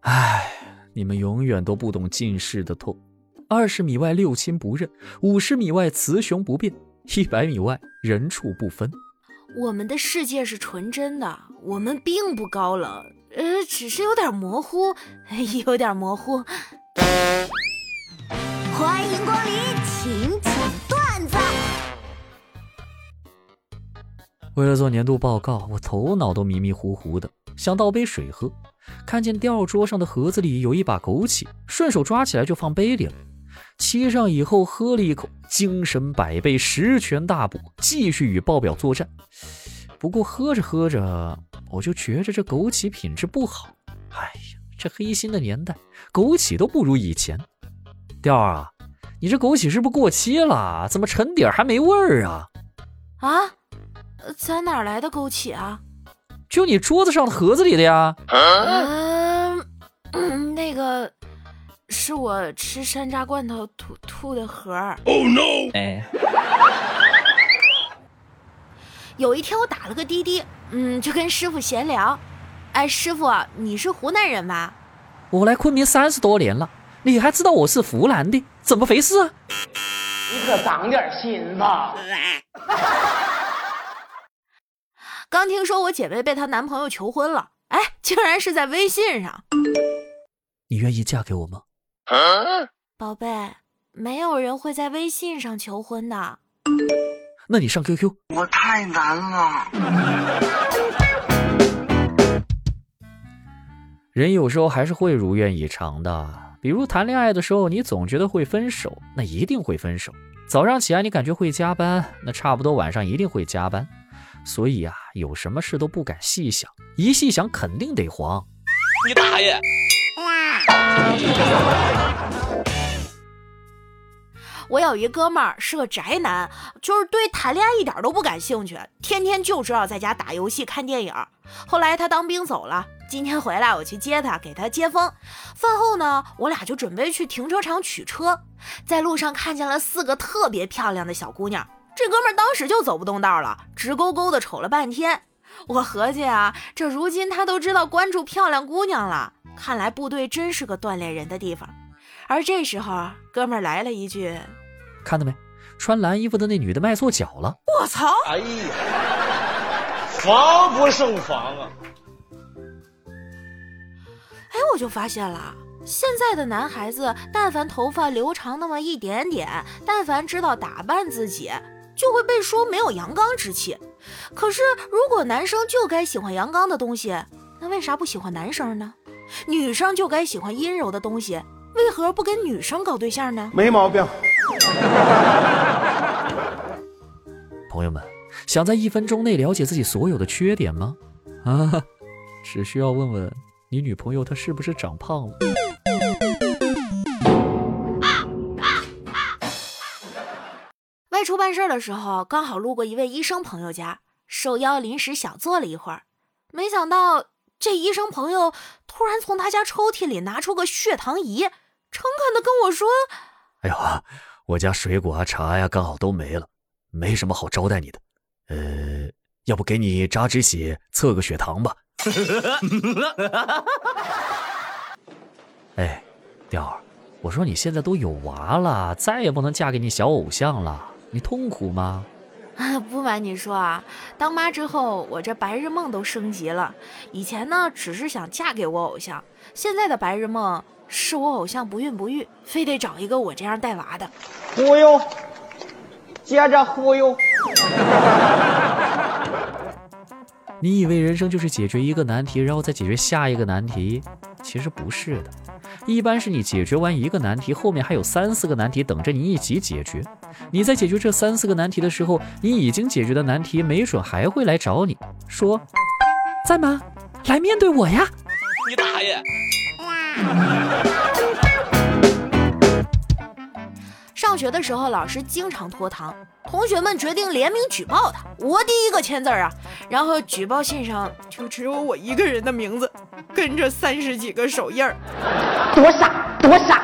唉，你们永远都不懂近视的痛。二十米外六亲不认，五十米外雌雄不辨，一百米外人畜不分。我们的世界是纯真的，我们并不高冷，呃，只是有点模糊，有点模糊。欢迎光临，请讲段子。为了做年度报告，我头脑都迷迷糊糊的，想倒杯水喝，看见吊桌上的盒子里有一把枸杞，顺手抓起来就放杯里了。沏上以后喝了一口，精神百倍，十全大补，继续与报表作战。不过喝着喝着，我就觉着这枸杞品质不好。哎呀，这黑心的年代，枸杞都不如以前。调儿啊，你这枸杞是不是过期了？怎么沉底儿还没味儿啊？啊，咱哪来的枸杞啊？就你桌子上的盒子里的呀。嗯，那个。是我吃山楂罐头吐吐的盒儿。Oh no！哎，有一天我打了个滴滴，嗯，就跟师傅闲聊。哎，师傅，你是湖南人吧？我来昆明三十多年了，你还知道我是湖南的？怎么回事啊？你可长点心吧！刚听说我姐妹被她男朋友求婚了，哎，竟然是在微信上。你愿意嫁给我吗？宝贝，没有人会在微信上求婚的。那你上 QQ。我太难了。人有时候还是会如愿以偿的，比如谈恋爱的时候，你总觉得会分手，那一定会分手。早上起来你感觉会加班，那差不多晚上一定会加班。所以啊，有什么事都不敢细想，一细想肯定得黄。你大爷！我有一哥们儿是个宅男，就是对谈恋爱一点都不感兴趣，天天就知道在家打游戏、看电影。后来他当兵走了，今天回来我去接他，给他接风。饭后呢，我俩就准备去停车场取车，在路上看见了四个特别漂亮的小姑娘，这哥们儿当时就走不动道了，直勾勾的瞅了半天。我合计啊，这如今他都知道关注漂亮姑娘了。看来部队真是个锻炼人的地方，而这时候，哥们儿来了一句：“看到没，穿蓝衣服的那女的迈错脚了。”我操！哎呀，防不胜防啊！哎，我就发现了，现在的男孩子，但凡头发留长那么一点点，但凡知道打扮自己，就会被说没有阳刚之气。可是，如果男生就该喜欢阳刚的东西，那为啥不喜欢男生呢？女生就该喜欢阴柔的东西，为何不跟女生搞对象呢？没毛病。朋友们，想在一分钟内了解自己所有的缺点吗？啊，只需要问问你女朋友，她是不是长胖了？办事的时候，刚好路过一位医生朋友家，受邀临时小坐了一会儿，没想到。这医生朋友突然从他家抽屉里拿出个血糖仪，诚恳的跟我说：“哎呦，我家水果啊、茶呀，刚好都没了，没什么好招待你的。呃，要不给你扎止血，测个血糖吧。”哎，雕儿，我说你现在都有娃了，再也不能嫁给你小偶像了，你痛苦吗？啊不瞒你说啊，当妈之后，我这白日梦都升级了。以前呢，只是想嫁给我偶像，现在的白日梦是我偶像不孕不育，非得找一个我这样带娃的。忽悠，接着忽悠。你以为人生就是解决一个难题，然后再解决下一个难题？其实不是的，一般是你解决完一个难题，后面还有三四个难题等着你一起解决。你在解决这三四个难题的时候，你已经解决的难题没准还会来找你，说在吗？来面对我呀！你大爷！上学的时候，老师经常拖堂，同学们决定联名举报他。我第一个签字啊，然后举报信上就只有我一个人的名字，跟着三十几个手印儿。多傻，多傻！